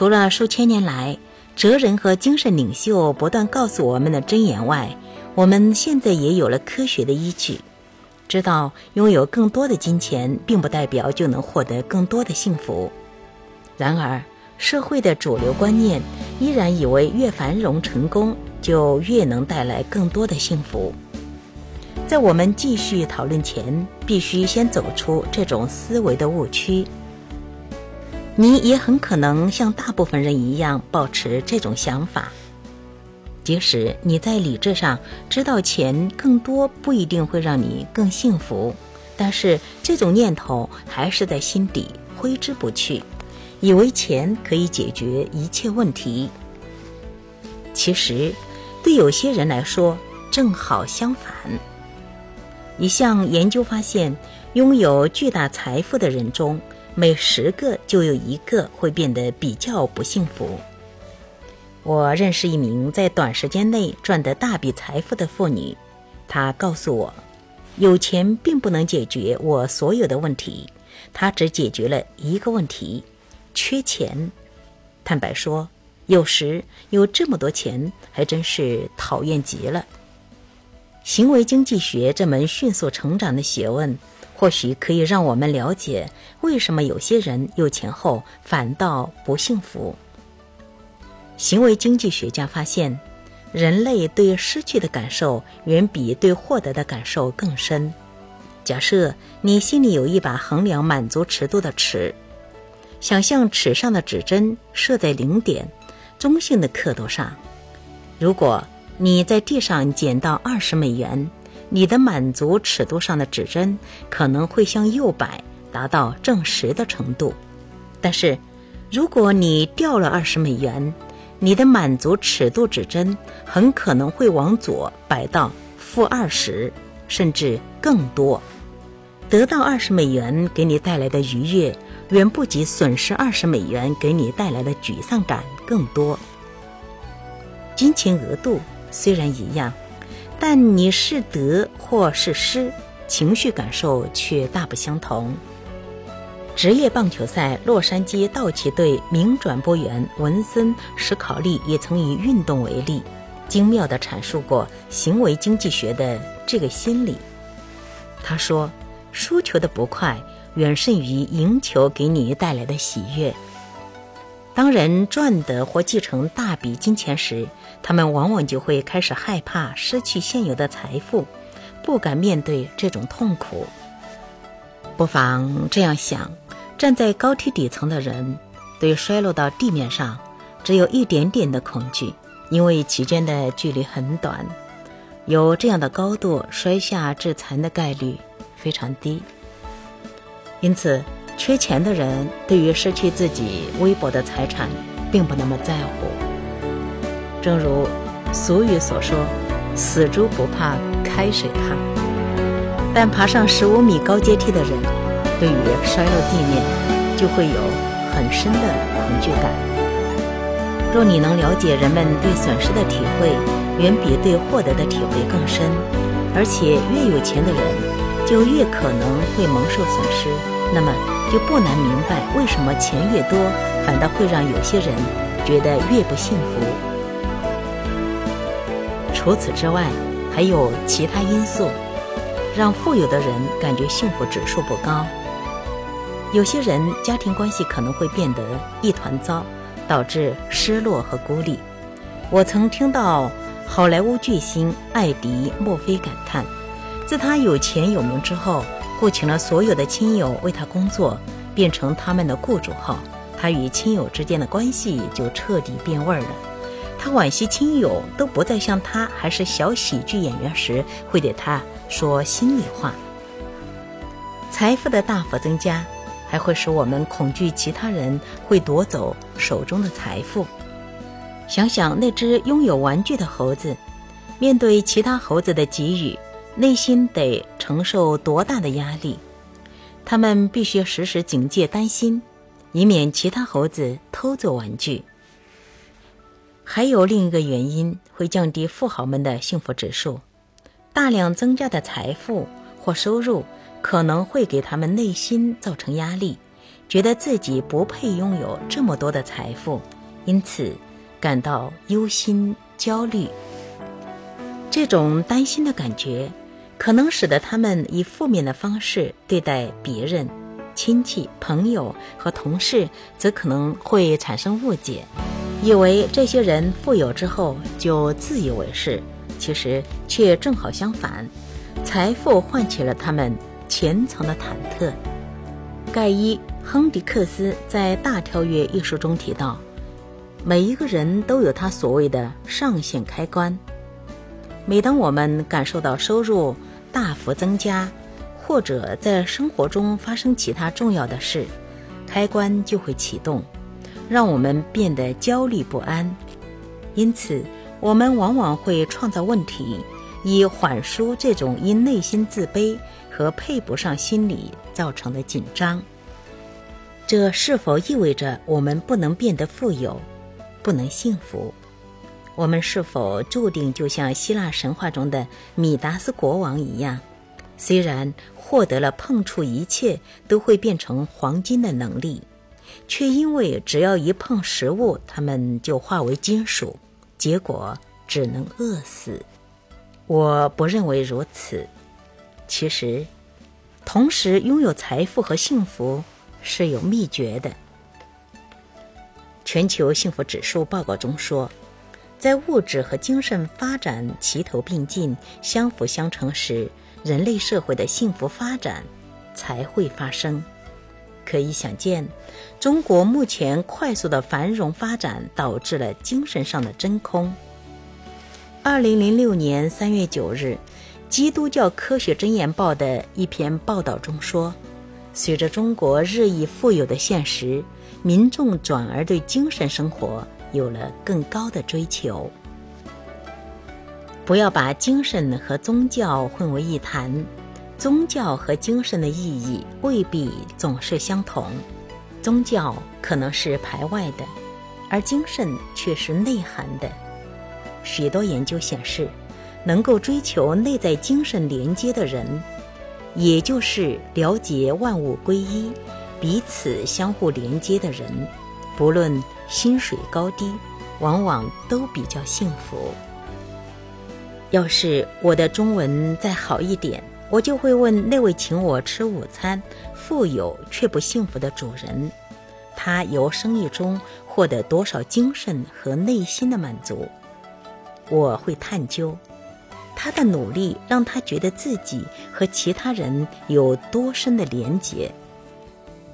除了数千年来哲人和精神领袖不断告诉我们的箴言外，我们现在也有了科学的依据，知道拥有更多的金钱并不代表就能获得更多的幸福。然而，社会的主流观念依然以为越繁荣成功就越能带来更多的幸福。在我们继续讨论前，必须先走出这种思维的误区。你也很可能像大部分人一样保持这种想法，即使你在理智上知道钱更多不一定会让你更幸福，但是这种念头还是在心底挥之不去。以为钱可以解决一切问题，其实对有些人来说正好相反。一项研究发现，拥有巨大财富的人中，每十个就有一个会变得比较不幸福。我认识一名在短时间内赚得大笔财富的妇女，她告诉我，有钱并不能解决我所有的问题，它只解决了一个问题。缺钱，坦白说，有时有这么多钱，还真是讨厌极了。行为经济学这门迅速成长的学问，或许可以让我们了解为什么有些人有钱后反倒不幸福。行为经济学家发现，人类对失去的感受远比对获得的感受更深。假设你心里有一把衡量满足尺度的尺。想象尺上的指针设在零点，中性的刻度上。如果你在地上捡到二十美元，你的满足尺度上的指针可能会向右摆，达到正十的程度。但是，如果你掉了二十美元，你的满足尺度指针很可能会往左摆到负二十，甚至更多。得到二十美元给你带来的愉悦。远不及损失二十美元给你带来的沮丧感更多。金钱额度虽然一样，但你是得或是失，情绪感受却大不相同。职业棒球赛，洛杉矶道奇队名转播员文森·史考利也曾以运动为例，精妙地阐述过行为经济学的这个心理。他说：“输球的不快。”远胜于赢球给你带来的喜悦。当人赚得或继承大笔金钱时，他们往往就会开始害怕失去现有的财富，不敢面对这种痛苦。不妨这样想：站在高梯底层的人，对摔落到地面上只有一点点的恐惧，因为其间的距离很短，有这样的高度摔下致残的概率非常低。因此，缺钱的人对于失去自己微薄的财产，并不那么在乎。正如俗语所说：“死猪不怕开水烫。”但爬上十五米高阶梯的人，对于摔落地面，就会有很深的恐惧感。若你能了解人们对损失的体会，远比对获得的体会更深，而且越有钱的人。就越可能会蒙受损失，那么就不难明白为什么钱越多，反倒会让有些人觉得越不幸福。除此之外，还有其他因素，让富有的人感觉幸福指数不高。有些人家庭关系可能会变得一团糟，导致失落和孤立。我曾听到好莱坞巨星艾迪·墨菲感叹。自他有钱有名之后，雇请了所有的亲友为他工作，变成他们的雇主后，他与亲友之间的关系就彻底变味了。他惋惜亲友都不再像他还是小喜剧演员时会对他说心里话。财富的大幅增加，还会使我们恐惧其他人会夺走手中的财富。想想那只拥有玩具的猴子，面对其他猴子的给予。内心得承受多大的压力？他们必须时时警戒、担心，以免其他猴子偷走玩具。还有另一个原因会降低富豪们的幸福指数：大量增加的财富或收入可能会给他们内心造成压力，觉得自己不配拥有这么多的财富，因此感到忧心焦虑。这种担心的感觉，可能使得他们以负面的方式对待别人，亲戚、朋友和同事则可能会产生误解，以为这些人富有之后就自以为是，其实却正好相反，财富唤起了他们潜藏的忐忑。盖伊·亨迪克斯在《大跳跃》一书中提到，每一个人都有他所谓的上限开关。每当我们感受到收入大幅增加，或者在生活中发生其他重要的事，开关就会启动，让我们变得焦虑不安。因此，我们往往会创造问题，以缓舒这种因内心自卑和配不上心理造成的紧张。这是否意味着我们不能变得富有，不能幸福？我们是否注定就像希腊神话中的米达斯国王一样，虽然获得了碰触一切都会变成黄金的能力，却因为只要一碰食物，它们就化为金属，结果只能饿死？我不认为如此。其实，同时拥有财富和幸福是有秘诀的。全球幸福指数报告中说。在物质和精神发展齐头并进、相辅相成时，人类社会的幸福发展才会发生。可以想见，中国目前快速的繁荣发展导致了精神上的真空。二零零六年三月九日，《基督教科学箴言报》的一篇报道中说，随着中国日益富有的现实，民众转而对精神生活。有了更高的追求，不要把精神和宗教混为一谈。宗教和精神的意义未必总是相同，宗教可能是排外的，而精神却是内涵的。许多研究显示，能够追求内在精神连接的人，也就是了解万物归一、彼此相互连接的人，不论。薪水高低，往往都比较幸福。要是我的中文再好一点，我就会问那位请我吃午餐、富有却不幸福的主人：他由生意中获得多少精神和内心的满足？我会探究他的努力让他觉得自己和其他人有多深的连结。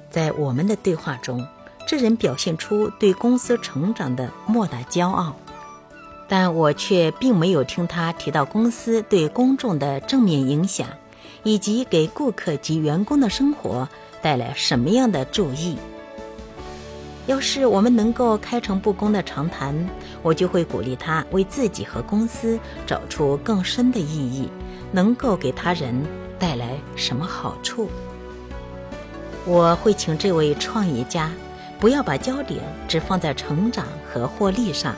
在我们的对话中。这人表现出对公司成长的莫大骄傲，但我却并没有听他提到公司对公众的正面影响，以及给顾客及员工的生活带来什么样的注意。要是我们能够开诚布公的长谈，我就会鼓励他为自己和公司找出更深的意义，能够给他人带来什么好处。我会请这位创业家。不要把焦点只放在成长和获利上，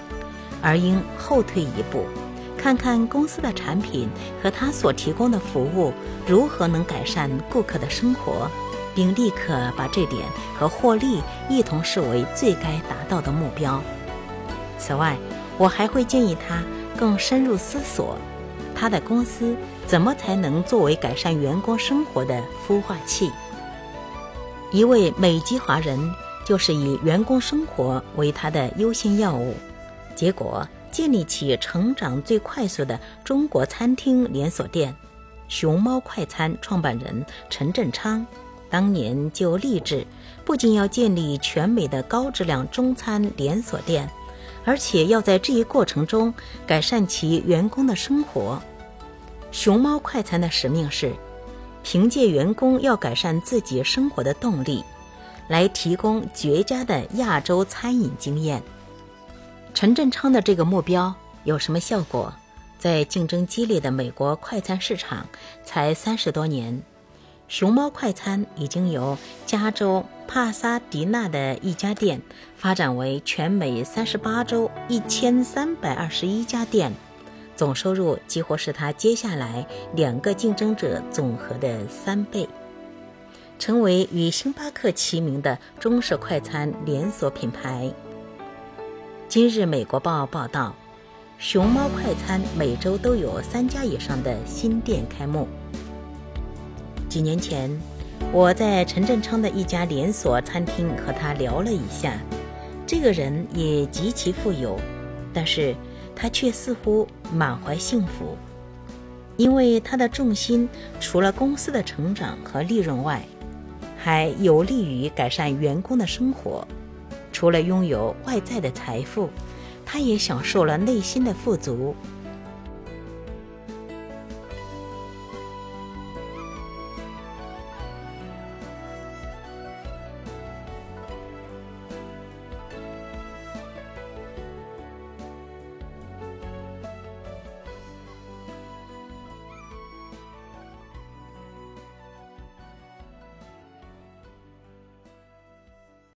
而应后退一步，看看公司的产品和他所提供的服务如何能改善顾客的生活，并立刻把这点和获利一同视为最该达到的目标。此外，我还会建议他更深入思索，他的公司怎么才能作为改善员工生活的孵化器。一位美籍华人。就是以员工生活为他的优先要务，结果建立起成长最快速的中国餐厅连锁店——熊猫快餐创办人陈振昌，当年就立志，不仅要建立全美的高质量中餐连锁店，而且要在这一过程中改善其员工的生活。熊猫快餐的使命是，凭借员工要改善自己生活的动力。来提供绝佳的亚洲餐饮经验。陈振昌的这个目标有什么效果？在竞争激烈的美国快餐市场，才三十多年，熊猫快餐已经由加州帕萨迪纳的一家店发展为全美三十八州一千三百二十一家店，总收入几乎是他接下来两个竞争者总和的三倍。成为与星巴克齐名的中式快餐连锁品牌。今日美国报报道，熊猫快餐每周都有三家以上的新店开幕。几年前，我在陈振昌的一家连锁餐厅和他聊了一下，这个人也极其富有，但是他却似乎满怀幸福，因为他的重心除了公司的成长和利润外，还有利于改善员工的生活。除了拥有外在的财富，他也享受了内心的富足。